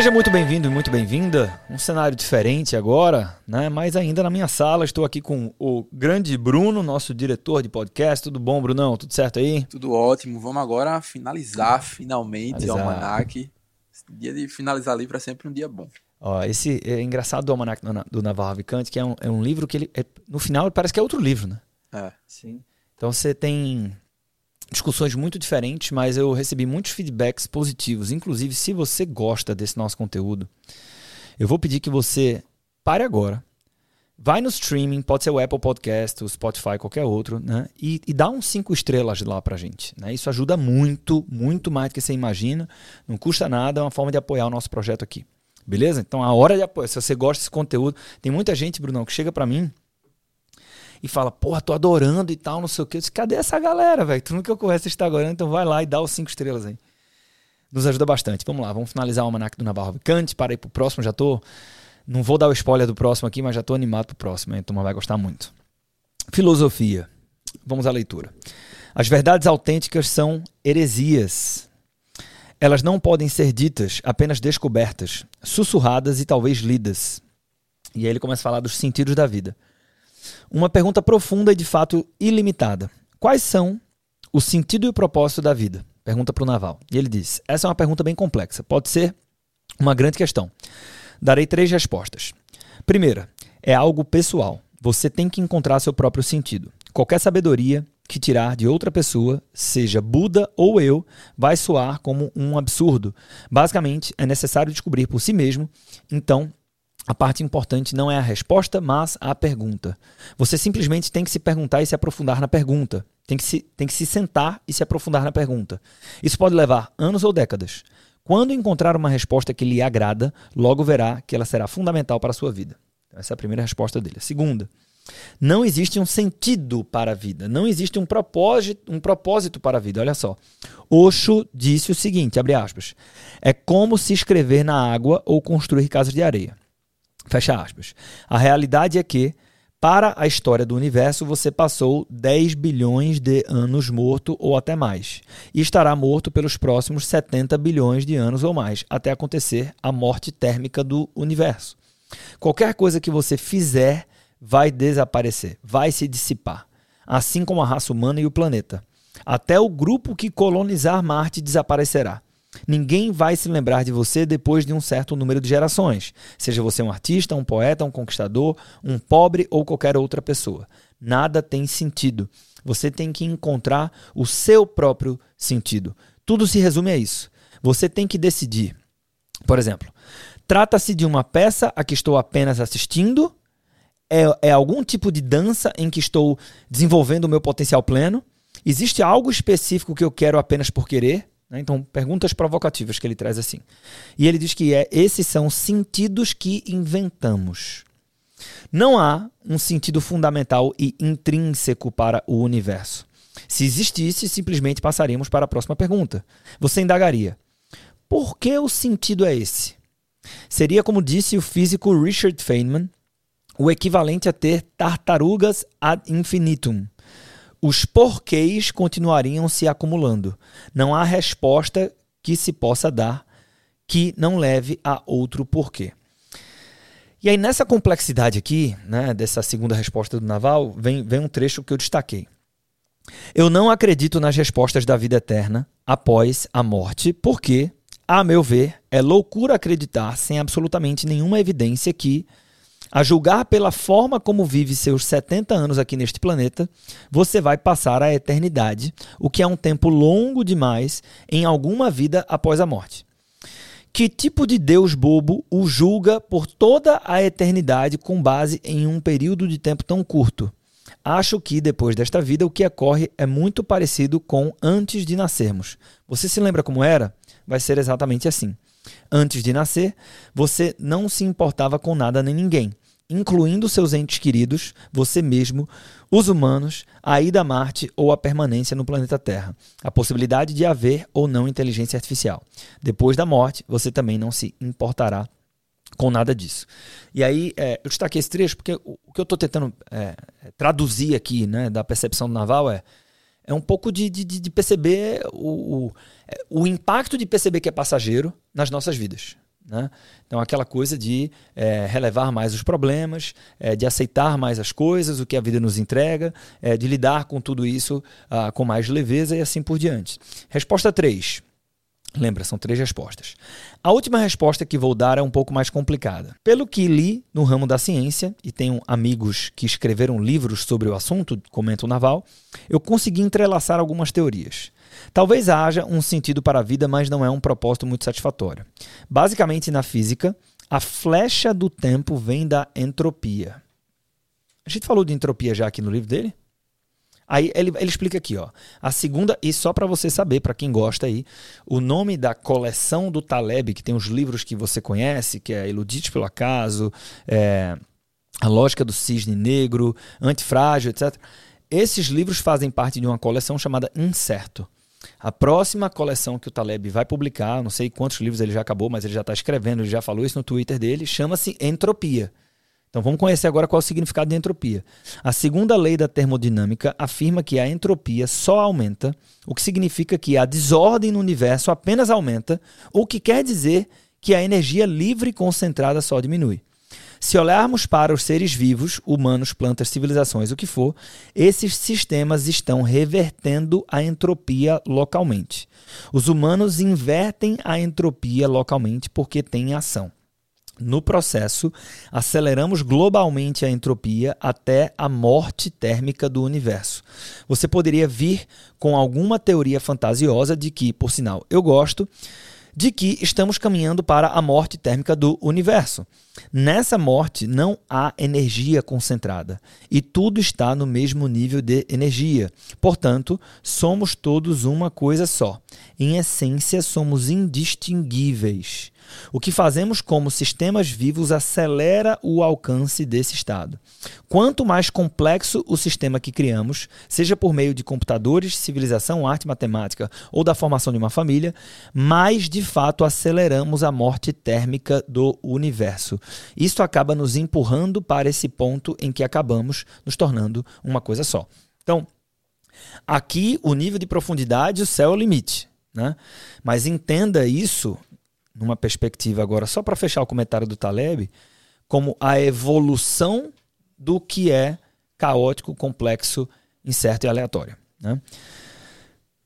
Seja muito bem-vindo e muito bem-vinda. Um cenário diferente agora, né? Mas ainda na minha sala estou aqui com o grande Bruno, nosso diretor de podcast. Tudo bom, Brunão? Tudo certo aí? Tudo ótimo. Vamos agora finalizar finalmente Finalizar. o Almanac. Dia de finalizar ali para sempre um dia bom. Ó, esse é engraçado do Almanac do, do Navarro Vicante, que é um, é um livro que ele. é- no final parece que é outro livro, né? É. Sim. Então você tem discussões muito diferentes, mas eu recebi muitos feedbacks positivos. Inclusive, se você gosta desse nosso conteúdo, eu vou pedir que você pare agora. Vai no streaming, pode ser o Apple Podcast, o Spotify, qualquer outro, né? E, e dá uns cinco estrelas lá pra gente. Né? Isso ajuda muito, muito mais do que você imagina. Não custa nada, é uma forma de apoiar o nosso projeto aqui. Beleza? Então, a hora de apoio. Se você gosta desse conteúdo, tem muita gente, Brunão, que chega pra mim e fala, porra, tô adorando e tal, não sei o quê. Eu disse, cadê essa galera, velho? Tu nunca conhece está agora, então vai lá e dá os cinco estrelas aí. Nos ajuda bastante. Vamos lá, vamos finalizar o Almanac do Navarro Vicante, para ir pro próximo, já tô... Não vou dar o spoiler do próximo aqui, mas já tô animado pro próximo, hein? turma vai gostar muito. Filosofia. Vamos à leitura. As verdades autênticas são heresias. Elas não podem ser ditas, apenas descobertas, sussurradas e talvez lidas. E aí ele começa a falar dos sentidos da vida. Uma pergunta profunda e de fato ilimitada. Quais são o sentido e o propósito da vida? Pergunta para o Naval. E ele diz: Essa é uma pergunta bem complexa. Pode ser uma grande questão. Darei três respostas. Primeira, é algo pessoal. Você tem que encontrar seu próprio sentido. Qualquer sabedoria que tirar de outra pessoa, seja Buda ou eu, vai soar como um absurdo. Basicamente, é necessário descobrir por si mesmo. Então, a parte importante não é a resposta, mas a pergunta. Você simplesmente tem que se perguntar e se aprofundar na pergunta. Tem que se, tem que se sentar e se aprofundar na pergunta. Isso pode levar anos ou décadas. Quando encontrar uma resposta que lhe agrada, logo verá que ela será fundamental para a sua vida. Essa é a primeira resposta dele. A segunda, não existe um sentido para a vida, não existe um propósito, um propósito para a vida. Olha só. Osho disse o seguinte, abre aspas, é como se escrever na água ou construir casas de areia. Fecha aspas. A realidade é que, para a história do universo, você passou 10 bilhões de anos morto ou até mais. E estará morto pelos próximos 70 bilhões de anos ou mais, até acontecer a morte térmica do universo. Qualquer coisa que você fizer vai desaparecer, vai se dissipar. Assim como a raça humana e o planeta. Até o grupo que colonizar Marte desaparecerá. Ninguém vai se lembrar de você depois de um certo número de gerações, seja você um artista, um poeta, um conquistador, um pobre ou qualquer outra pessoa. Nada tem sentido. Você tem que encontrar o seu próprio sentido. Tudo se resume a isso. Você tem que decidir. Por exemplo, trata-se de uma peça a que estou apenas assistindo? É, é algum tipo de dança em que estou desenvolvendo o meu potencial pleno? Existe algo específico que eu quero apenas por querer? Né? Então, perguntas provocativas que ele traz assim. E ele diz que é, esses são sentidos que inventamos. Não há um sentido fundamental e intrínseco para o universo. Se existisse, simplesmente passaríamos para a próxima pergunta. Você indagaria: por que o sentido é esse? Seria, como disse o físico Richard Feynman, o equivalente a ter tartarugas ad infinitum. Os porquês continuariam se acumulando. Não há resposta que se possa dar que não leve a outro porquê. E aí, nessa complexidade aqui, né, dessa segunda resposta do Naval, vem, vem um trecho que eu destaquei. Eu não acredito nas respostas da vida eterna após a morte, porque, a meu ver, é loucura acreditar sem absolutamente nenhuma evidência que, a julgar pela forma como vive seus 70 anos aqui neste planeta, você vai passar a eternidade, o que é um tempo longo demais em alguma vida após a morte. Que tipo de Deus bobo o julga por toda a eternidade com base em um período de tempo tão curto? Acho que depois desta vida o que ocorre é muito parecido com antes de nascermos. Você se lembra como era? Vai ser exatamente assim. Antes de nascer, você não se importava com nada nem ninguém, incluindo seus entes queridos, você mesmo, os humanos, a ida a Marte ou a permanência no planeta Terra, a possibilidade de haver ou não inteligência artificial. Depois da morte, você também não se importará com nada disso. E aí, é, eu destaquei esse trecho porque o, o que eu estou tentando é, traduzir aqui né, da percepção do Naval é, é um pouco de, de, de perceber o, o, é, o impacto de perceber que é passageiro nas nossas vidas. Né? Então, aquela coisa de é, relevar mais os problemas, é, de aceitar mais as coisas, o que a vida nos entrega, é, de lidar com tudo isso ah, com mais leveza e assim por diante. Resposta 3. Lembra, são três respostas. A última resposta que vou dar é um pouco mais complicada. Pelo que li no ramo da ciência, e tenho amigos que escreveram livros sobre o assunto, comenta o Naval, eu consegui entrelaçar algumas teorias. Talvez haja um sentido para a vida, mas não é um propósito muito satisfatório. Basicamente, na física, a flecha do tempo vem da entropia. A gente falou de entropia já aqui no livro dele? Aí ele, ele explica aqui, ó. A segunda, e só para você saber, para quem gosta aí, o nome da coleção do Taleb, que tem os livros que você conhece, que é Iludite pelo Acaso, é, A Lógica do Cisne Negro, Antifrágil, etc. Esses livros fazem parte de uma coleção chamada Incerto. A próxima coleção que o Taleb vai publicar, não sei quantos livros ele já acabou, mas ele já está escrevendo, ele já falou isso no Twitter dele, chama-se Entropia. Então vamos conhecer agora qual é o significado de entropia. A segunda lei da termodinâmica afirma que a entropia só aumenta, o que significa que a desordem no universo apenas aumenta, o que quer dizer que a energia livre concentrada só diminui. Se olharmos para os seres vivos, humanos, plantas, civilizações, o que for, esses sistemas estão revertendo a entropia localmente. Os humanos invertem a entropia localmente porque têm ação. No processo, aceleramos globalmente a entropia até a morte térmica do universo. Você poderia vir com alguma teoria fantasiosa de que, por sinal, eu gosto, de que estamos caminhando para a morte térmica do universo. Nessa morte não há energia concentrada e tudo está no mesmo nível de energia. Portanto, somos todos uma coisa só. Em essência, somos indistinguíveis. O que fazemos como sistemas vivos acelera o alcance desse estado. Quanto mais complexo o sistema que criamos, seja por meio de computadores, civilização, arte, matemática ou da formação de uma família, mais de fato aceleramos a morte térmica do universo. Isso acaba nos empurrando para esse ponto em que acabamos nos tornando uma coisa só. Então, aqui o nível de profundidade, o céu é o limite. Né? Mas entenda isso numa perspectiva agora, só para fechar o comentário do Taleb, como a evolução do que é caótico, complexo, incerto e aleatório. Né?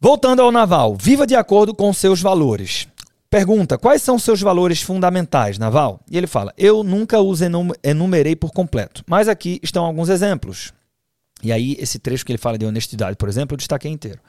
Voltando ao Naval, viva de acordo com seus valores. Pergunta: quais são seus valores fundamentais, Naval? E ele fala: eu nunca os enumerei por completo, mas aqui estão alguns exemplos. E aí, esse trecho que ele fala de honestidade, por exemplo, eu destaquei inteiro.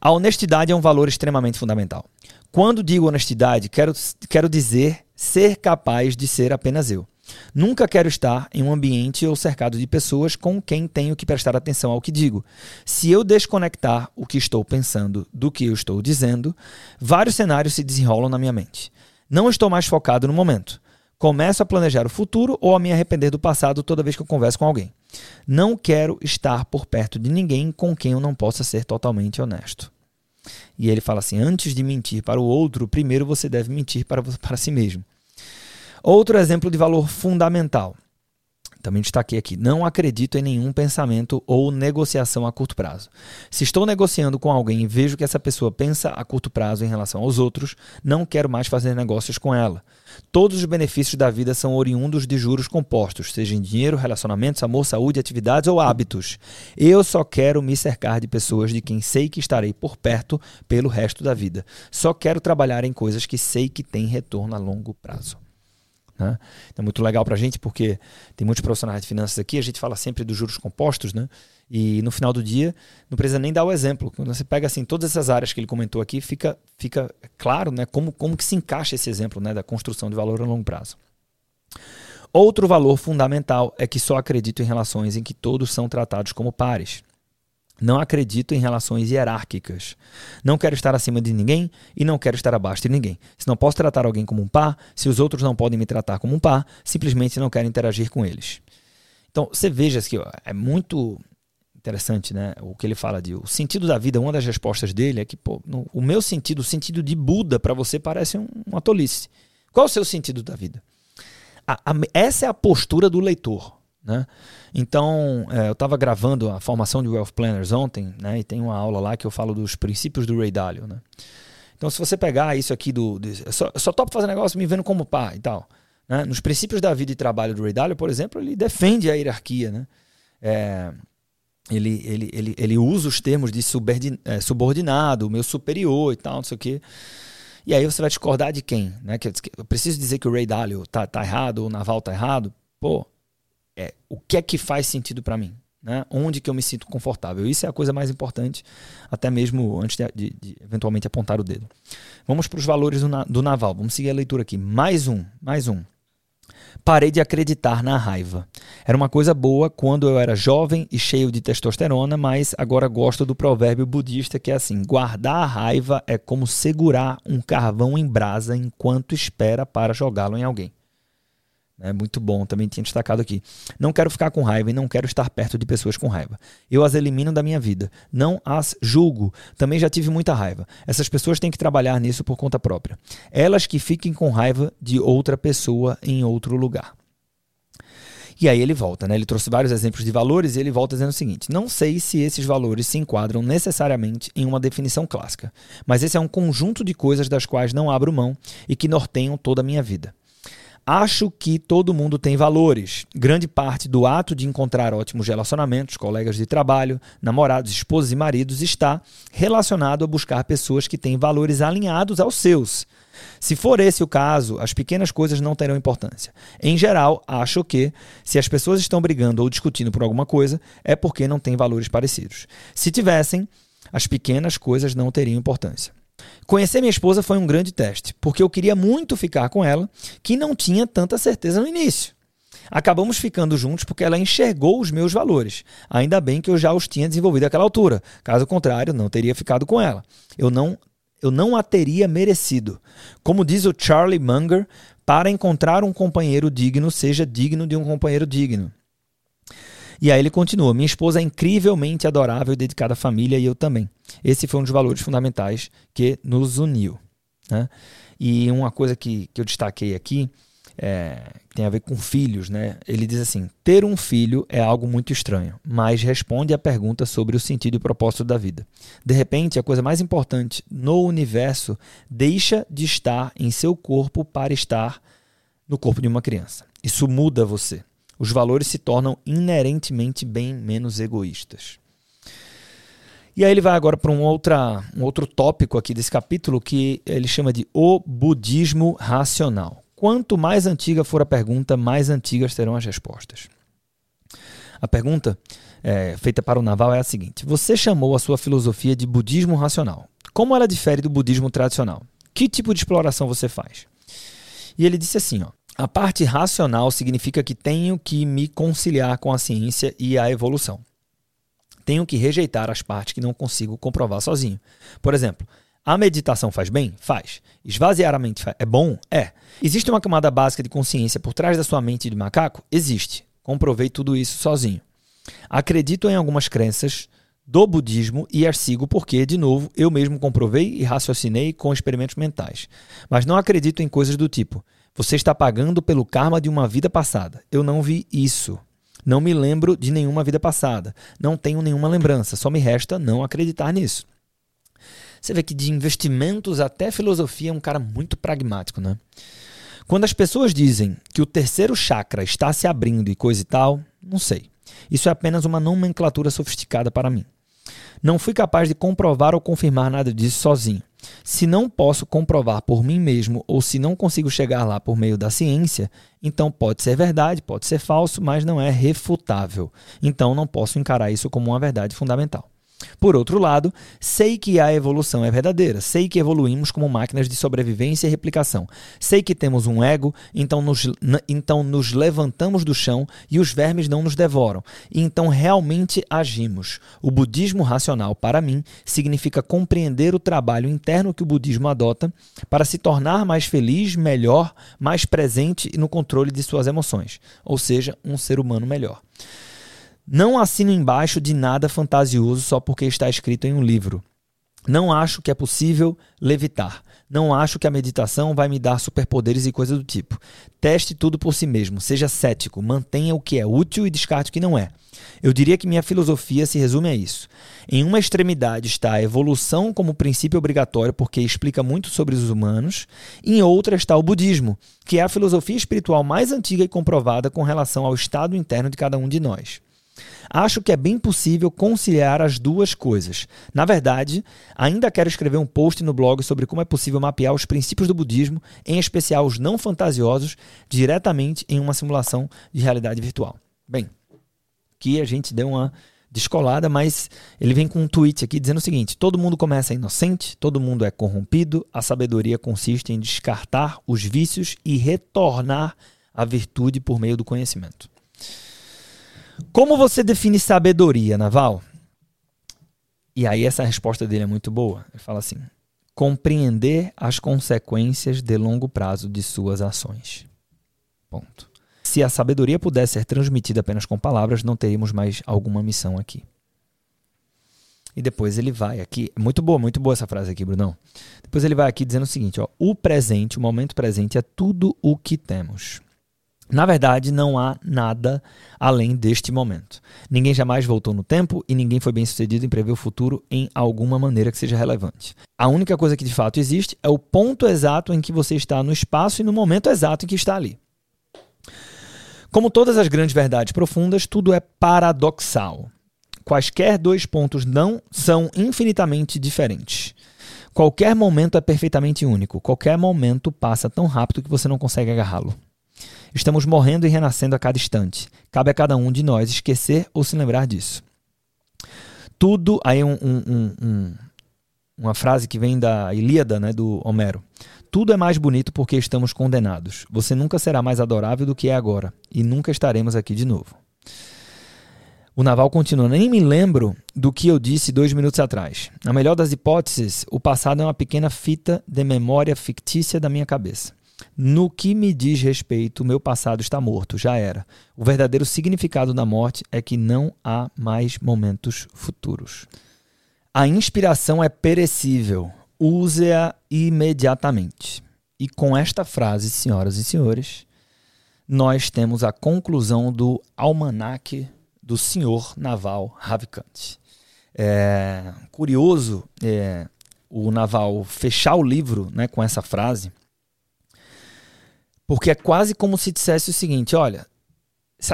A honestidade é um valor extremamente fundamental. Quando digo honestidade, quero, quero dizer ser capaz de ser apenas eu. Nunca quero estar em um ambiente ou cercado de pessoas com quem tenho que prestar atenção ao que digo. Se eu desconectar o que estou pensando do que eu estou dizendo, vários cenários se desenrolam na minha mente. Não estou mais focado no momento. Começo a planejar o futuro ou a me arrepender do passado toda vez que eu converso com alguém. Não quero estar por perto de ninguém com quem eu não possa ser totalmente honesto. E ele fala assim: antes de mentir para o outro, primeiro você deve mentir para, para si mesmo. Outro exemplo de valor fundamental. Também destaquei aqui: não acredito em nenhum pensamento ou negociação a curto prazo. Se estou negociando com alguém e vejo que essa pessoa pensa a curto prazo em relação aos outros, não quero mais fazer negócios com ela. Todos os benefícios da vida são oriundos de juros compostos, seja em dinheiro, relacionamentos, amor, saúde, atividades ou hábitos. Eu só quero me cercar de pessoas de quem sei que estarei por perto pelo resto da vida. Só quero trabalhar em coisas que sei que têm retorno a longo prazo. Né? É muito legal para a gente porque tem muitos profissionais de finanças aqui, a gente fala sempre dos juros compostos, né? E no final do dia, não precisa nem dar o exemplo. Quando você pega assim todas essas áreas que ele comentou aqui, fica, fica claro né, como, como que se encaixa esse exemplo né, da construção de valor a longo prazo. Outro valor fundamental é que só acredito em relações em que todos são tratados como pares. Não acredito em relações hierárquicas. Não quero estar acima de ninguém e não quero estar abaixo de ninguém. Se não posso tratar alguém como um par, se os outros não podem me tratar como um par, simplesmente não quero interagir com eles. Então, você veja que é muito interessante, né? O que ele fala de o sentido da vida, uma das respostas dele é que, pô, no, o meu sentido, o sentido de Buda para você parece um, uma tolice. Qual é o seu sentido da vida? A, a, essa é a postura do leitor. Né? Então, é, eu estava gravando a formação de Wealth Planners ontem, né? e tem uma aula lá que eu falo dos princípios do Ray Dalio. Né? Então, se você pegar isso aqui do. do eu, só, só topo fazer negócio me vendo como pá e tal. Né? Nos princípios da vida e trabalho do Ray Dalio, por exemplo, ele defende a hierarquia. Né? É, ele, ele, ele, ele usa os termos de é, subordinado, meu superior e tal, não sei o quê. E aí você vai discordar de quem? Né? Eu preciso dizer que o Ray Dalio tá, tá errado, o Naval tá errado. Pô, é, o que é que faz sentido para mim? Né? Onde que eu me sinto confortável? Isso é a coisa mais importante, até mesmo antes de, de, de eventualmente apontar o dedo. Vamos para os valores do, do naval. Vamos seguir a leitura aqui. Mais um, mais um. Parei de acreditar na raiva. Era uma coisa boa quando eu era jovem e cheio de testosterona, mas agora gosto do provérbio budista que é assim: guardar a raiva é como segurar um carvão em brasa enquanto espera para jogá-lo em alguém. É muito bom, também tinha destacado aqui. Não quero ficar com raiva e não quero estar perto de pessoas com raiva. Eu as elimino da minha vida. Não as julgo. Também já tive muita raiva. Essas pessoas têm que trabalhar nisso por conta própria. Elas que fiquem com raiva de outra pessoa em outro lugar. E aí ele volta, né? Ele trouxe vários exemplos de valores e ele volta dizendo o seguinte: Não sei se esses valores se enquadram necessariamente em uma definição clássica, mas esse é um conjunto de coisas das quais não abro mão e que norteiam toda a minha vida. Acho que todo mundo tem valores. Grande parte do ato de encontrar ótimos relacionamentos, colegas de trabalho, namorados, esposas e maridos está relacionado a buscar pessoas que têm valores alinhados aos seus. Se for esse o caso, as pequenas coisas não terão importância. Em geral, acho que, se as pessoas estão brigando ou discutindo por alguma coisa, é porque não têm valores parecidos. Se tivessem, as pequenas coisas não teriam importância. Conhecer minha esposa foi um grande teste, porque eu queria muito ficar com ela, que não tinha tanta certeza no início. Acabamos ficando juntos porque ela enxergou os meus valores. Ainda bem que eu já os tinha desenvolvido àquela altura. Caso contrário, não teria ficado com ela. Eu não, eu não a teria merecido. Como diz o Charlie Munger, para encontrar um companheiro digno, seja digno de um companheiro digno. E aí ele continua: Minha esposa é incrivelmente adorável e dedicada à família e eu também. Esse foi um dos valores fundamentais que nos uniu. Né? E uma coisa que, que eu destaquei aqui é, tem a ver com filhos, né? Ele diz assim: ter um filho é algo muito estranho, mas responde à pergunta sobre o sentido e propósito da vida. De repente, a coisa mais importante no universo deixa de estar em seu corpo para estar no corpo de uma criança. Isso muda você os valores se tornam inerentemente bem menos egoístas. E aí ele vai agora para um, outra, um outro tópico aqui desse capítulo que ele chama de o budismo racional. Quanto mais antiga for a pergunta, mais antigas serão as respostas. A pergunta é, feita para o Naval é a seguinte: Você chamou a sua filosofia de budismo racional. Como ela difere do budismo tradicional? Que tipo de exploração você faz? E ele disse assim: ó, a parte racional significa que tenho que me conciliar com a ciência e a evolução. Tenho que rejeitar as partes que não consigo comprovar sozinho. Por exemplo, a meditação faz bem? Faz. Esvaziar a mente é bom? É. Existe uma camada básica de consciência por trás da sua mente de macaco? Existe. Comprovei tudo isso sozinho. Acredito em algumas crenças do budismo e as sigo porque, de novo, eu mesmo comprovei e raciocinei com experimentos mentais. Mas não acredito em coisas do tipo você está pagando pelo karma de uma vida passada. Eu não vi isso. Não me lembro de nenhuma vida passada. Não tenho nenhuma lembrança. Só me resta não acreditar nisso. Você vê que de investimentos até filosofia é um cara muito pragmático, né? Quando as pessoas dizem que o terceiro chakra está se abrindo e coisa e tal, não sei. Isso é apenas uma nomenclatura sofisticada para mim. Não fui capaz de comprovar ou confirmar nada disso sozinho. Se não posso comprovar por mim mesmo ou se não consigo chegar lá por meio da ciência, então pode ser verdade, pode ser falso, mas não é refutável. Então não posso encarar isso como uma verdade fundamental. Por outro lado, sei que a evolução é verdadeira, sei que evoluímos como máquinas de sobrevivência e replicação, sei que temos um ego, então nos, então nos levantamos do chão e os vermes não nos devoram, e então realmente agimos. O budismo racional, para mim, significa compreender o trabalho interno que o budismo adota para se tornar mais feliz, melhor, mais presente e no controle de suas emoções, ou seja, um ser humano melhor. Não assino embaixo de nada fantasioso só porque está escrito em um livro. Não acho que é possível levitar. Não acho que a meditação vai me dar superpoderes e coisa do tipo. Teste tudo por si mesmo. Seja cético. Mantenha o que é útil e descarte o que não é. Eu diria que minha filosofia se resume a isso. Em uma extremidade está a evolução como princípio obrigatório, porque explica muito sobre os humanos, em outra está o budismo, que é a filosofia espiritual mais antiga e comprovada com relação ao estado interno de cada um de nós. Acho que é bem possível conciliar as duas coisas. Na verdade, ainda quero escrever um post no blog sobre como é possível mapear os princípios do budismo, em especial os não fantasiosos, diretamente em uma simulação de realidade virtual. Bem, aqui a gente deu uma descolada, mas ele vem com um tweet aqui dizendo o seguinte: todo mundo começa inocente, todo mundo é corrompido, a sabedoria consiste em descartar os vícios e retornar à virtude por meio do conhecimento. Como você define sabedoria, Naval? E aí essa resposta dele é muito boa. Ele fala assim: compreender as consequências de longo prazo de suas ações. Ponto. Se a sabedoria pudesse ser transmitida apenas com palavras, não teríamos mais alguma missão aqui. E depois ele vai aqui, muito boa, muito boa essa frase aqui, Brunão. Depois ele vai aqui dizendo o seguinte, ó, o presente, o momento presente é tudo o que temos. Na verdade, não há nada além deste momento. Ninguém jamais voltou no tempo e ninguém foi bem sucedido em prever o futuro em alguma maneira que seja relevante. A única coisa que de fato existe é o ponto exato em que você está no espaço e no momento exato em que está ali. Como todas as grandes verdades profundas, tudo é paradoxal. Quaisquer dois pontos não são infinitamente diferentes. Qualquer momento é perfeitamente único. Qualquer momento passa tão rápido que você não consegue agarrá-lo. Estamos morrendo e renascendo a cada instante. Cabe a cada um de nós esquecer ou se lembrar disso. Tudo. Aí um, um, um, uma frase que vem da Ilíada, né, do Homero. Tudo é mais bonito porque estamos condenados. Você nunca será mais adorável do que é agora, e nunca estaremos aqui de novo. O Naval continua: Nem me lembro do que eu disse dois minutos atrás. Na melhor das hipóteses, o passado é uma pequena fita de memória fictícia da minha cabeça. No que me diz respeito, meu passado está morto, já era. O verdadeiro significado da morte é que não há mais momentos futuros. A inspiração é perecível, use-a imediatamente. E com esta frase, senhoras e senhores, nós temos a conclusão do almanaque do senhor Naval Ravikant. É curioso é, o Naval fechar o livro né, com essa frase, porque é quase como se dissesse o seguinte: olha,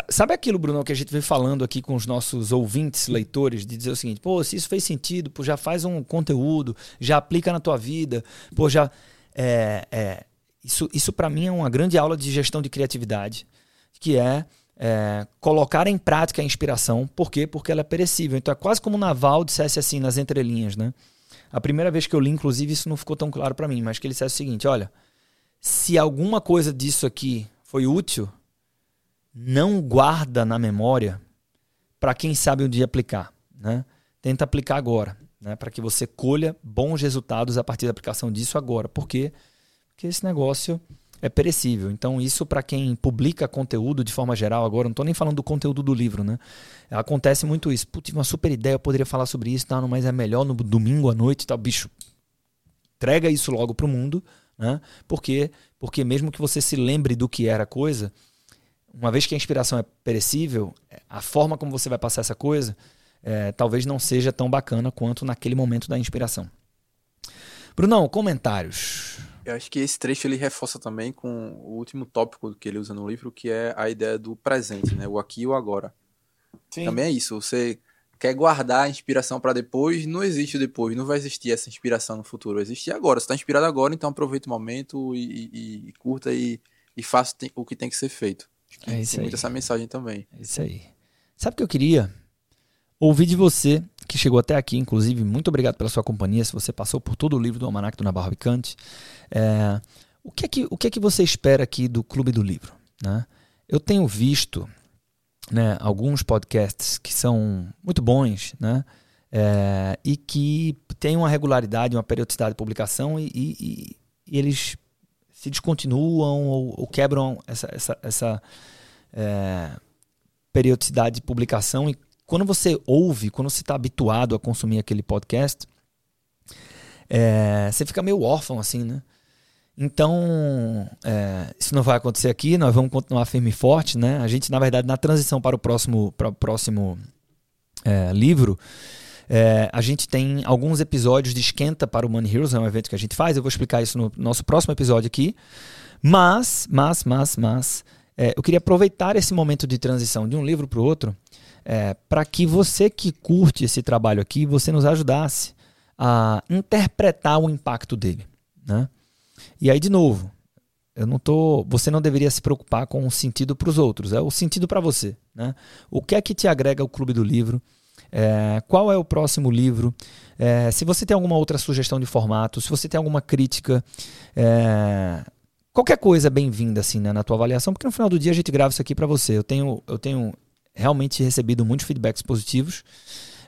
Sabe aquilo, Bruno, que a gente vem falando aqui com os nossos ouvintes, leitores, de dizer o seguinte: pô, se isso fez sentido, pô, já faz um conteúdo, já aplica na tua vida, pô, já. É, é, isso isso para mim é uma grande aula de gestão de criatividade, que é, é, colocar em prática a inspiração. Por quê? Porque ela é perecível. Então é quase como o Naval dissesse assim nas entrelinhas, né? A primeira vez que eu li, inclusive, isso não ficou tão claro para mim, mas que ele dissesse o seguinte: olha, se alguma coisa disso aqui foi útil não guarda na memória para quem sabe um dia aplicar. Né? Tenta aplicar agora, né? para que você colha bons resultados a partir da aplicação disso agora. Por quê? Porque esse negócio é perecível. Então, isso para quem publica conteúdo de forma geral agora, não estou nem falando do conteúdo do livro, né? Acontece muito isso. Putz, tive uma super ideia, eu poderia falar sobre isso, tá? mas é melhor no domingo à noite, tal. Bicho, entrega isso logo para o mundo, né? Porque, porque mesmo que você se lembre do que era a coisa, uma vez que a inspiração é perecível, a forma como você vai passar essa coisa é, talvez não seja tão bacana quanto naquele momento da inspiração. Brunão, comentários. Eu acho que esse trecho ele reforça também com o último tópico que ele usa no livro, que é a ideia do presente, né? O aqui e o agora. Sim. Também é isso. Você quer guardar a inspiração para depois, não existe depois, não vai existir essa inspiração no futuro. Existe agora. Você está inspirado agora, então aproveita o momento e, e, e curta e, e faça o que tem que ser feito. É isso Tem aí. muito essa mensagem também. É isso aí. Sabe o que eu queria? Ouvir de você, que chegou até aqui, inclusive, muito obrigado pela sua companhia, se você passou por todo o livro do Almanac do Navarro Bicante. É, o, que é que, o que é que você espera aqui do Clube do Livro? Né? Eu tenho visto né, alguns podcasts que são muito bons, né? É, e que têm uma regularidade, uma periodicidade de publicação e, e, e eles se descontinuam ou, ou quebram essa, essa, essa é, periodicidade de publicação. E quando você ouve, quando você está habituado a consumir aquele podcast, é, você fica meio órfão, assim, né? Então, é, isso não vai acontecer aqui, nós vamos continuar firme e forte, né? A gente, na verdade, na transição para o próximo, para o próximo é, livro, é, a gente tem alguns episódios de esquenta para o Money Heroes, é um evento que a gente faz, eu vou explicar isso no nosso próximo episódio aqui. Mas, mas, mas, mas, é, eu queria aproveitar esse momento de transição de um livro para o outro é, para que você que curte esse trabalho aqui, você nos ajudasse a interpretar o impacto dele, né? E aí, de novo, eu não tô. Você não deveria se preocupar com o sentido para os outros, é o sentido para você. Né? O que é que te agrega o Clube do Livro? É, qual é o próximo livro? É, se você tem alguma outra sugestão de formato, se você tem alguma crítica, é, qualquer coisa é bem-vinda assim, né, na tua avaliação, porque no final do dia a gente grava isso aqui para você. Eu tenho, eu tenho realmente recebido muitos feedbacks positivos,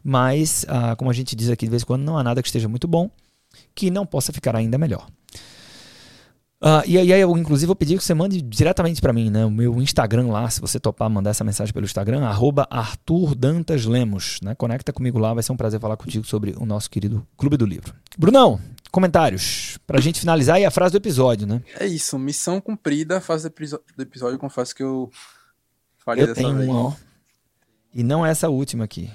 mas, ah, como a gente diz aqui de vez em quando, não há nada que esteja muito bom que não possa ficar ainda melhor. Uh, e aí, eu, inclusive, vou pedir que você mande diretamente para mim, né? O meu Instagram lá, se você topar mandar essa mensagem pelo Instagram, arroba Arthur Dantas Lemos. Né? Conecta comigo lá, vai ser um prazer falar contigo sobre o nosso querido Clube do Livro. Brunão, comentários pra gente finalizar e a frase do episódio, né? É isso, missão cumprida, fase do episódio, confesso que eu falei eu dessa tenho vez. Uma, ó, e não é essa última aqui.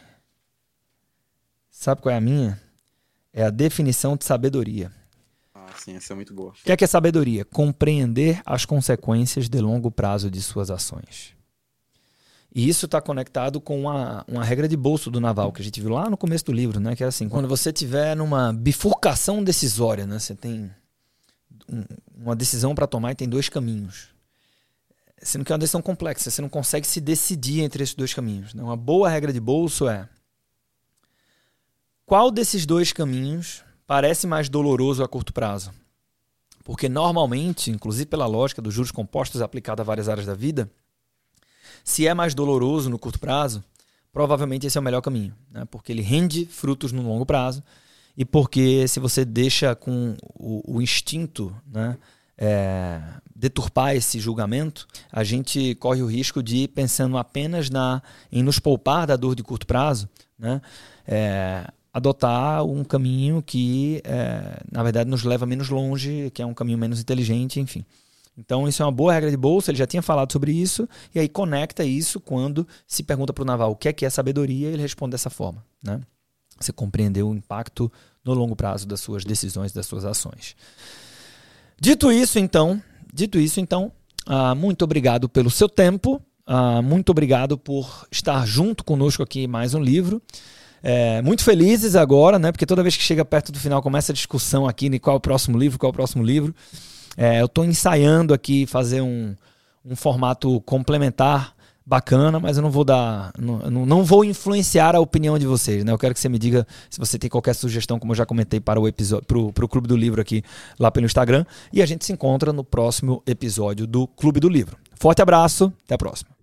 Sabe qual é a minha? É a definição de sabedoria. Sim, essa é muito boa. O que é, que é sabedoria? Compreender as consequências de longo prazo de suas ações. E isso está conectado com uma, uma regra de bolso do naval, que a gente viu lá no começo do livro, né? Que é assim, quando você tiver numa bifurcação decisória, né? Você tem um, uma decisão para tomar e tem dois caminhos. Sendo que é uma decisão complexa, você não consegue se decidir entre esses dois caminhos. Né? Uma boa regra de bolso é qual desses dois caminhos parece mais doloroso a curto prazo. Porque normalmente, inclusive pela lógica dos juros compostos aplicada a várias áreas da vida, se é mais doloroso no curto prazo, provavelmente esse é o melhor caminho, né? porque ele rende frutos no longo prazo e porque se você deixa com o, o instinto né, é, deturpar esse julgamento, a gente corre o risco de ir pensando apenas na, em nos poupar da dor de curto prazo, né, é, adotar um caminho que, é, na verdade, nos leva menos longe, que é um caminho menos inteligente, enfim. Então, isso é uma boa regra de bolsa, ele já tinha falado sobre isso, e aí conecta isso quando se pergunta para o Naval o que é que é sabedoria, ele responde dessa forma. Né? Você compreendeu o impacto no longo prazo das suas decisões, das suas ações. Dito isso, então, dito isso, então, uh, muito obrigado pelo seu tempo, uh, muito obrigado por estar junto conosco aqui mais um livro. É, muito felizes agora, né? Porque toda vez que chega perto do final começa a discussão aqui de qual é o próximo livro, qual é o próximo livro. É, eu estou ensaiando aqui fazer um, um formato complementar bacana, mas eu não vou dar, não, não vou influenciar a opinião de vocês, né? Eu quero que você me diga se você tem qualquer sugestão, como eu já comentei para o episódio, pro, pro Clube do Livro aqui lá pelo Instagram, e a gente se encontra no próximo episódio do Clube do Livro. Forte abraço, até a próxima.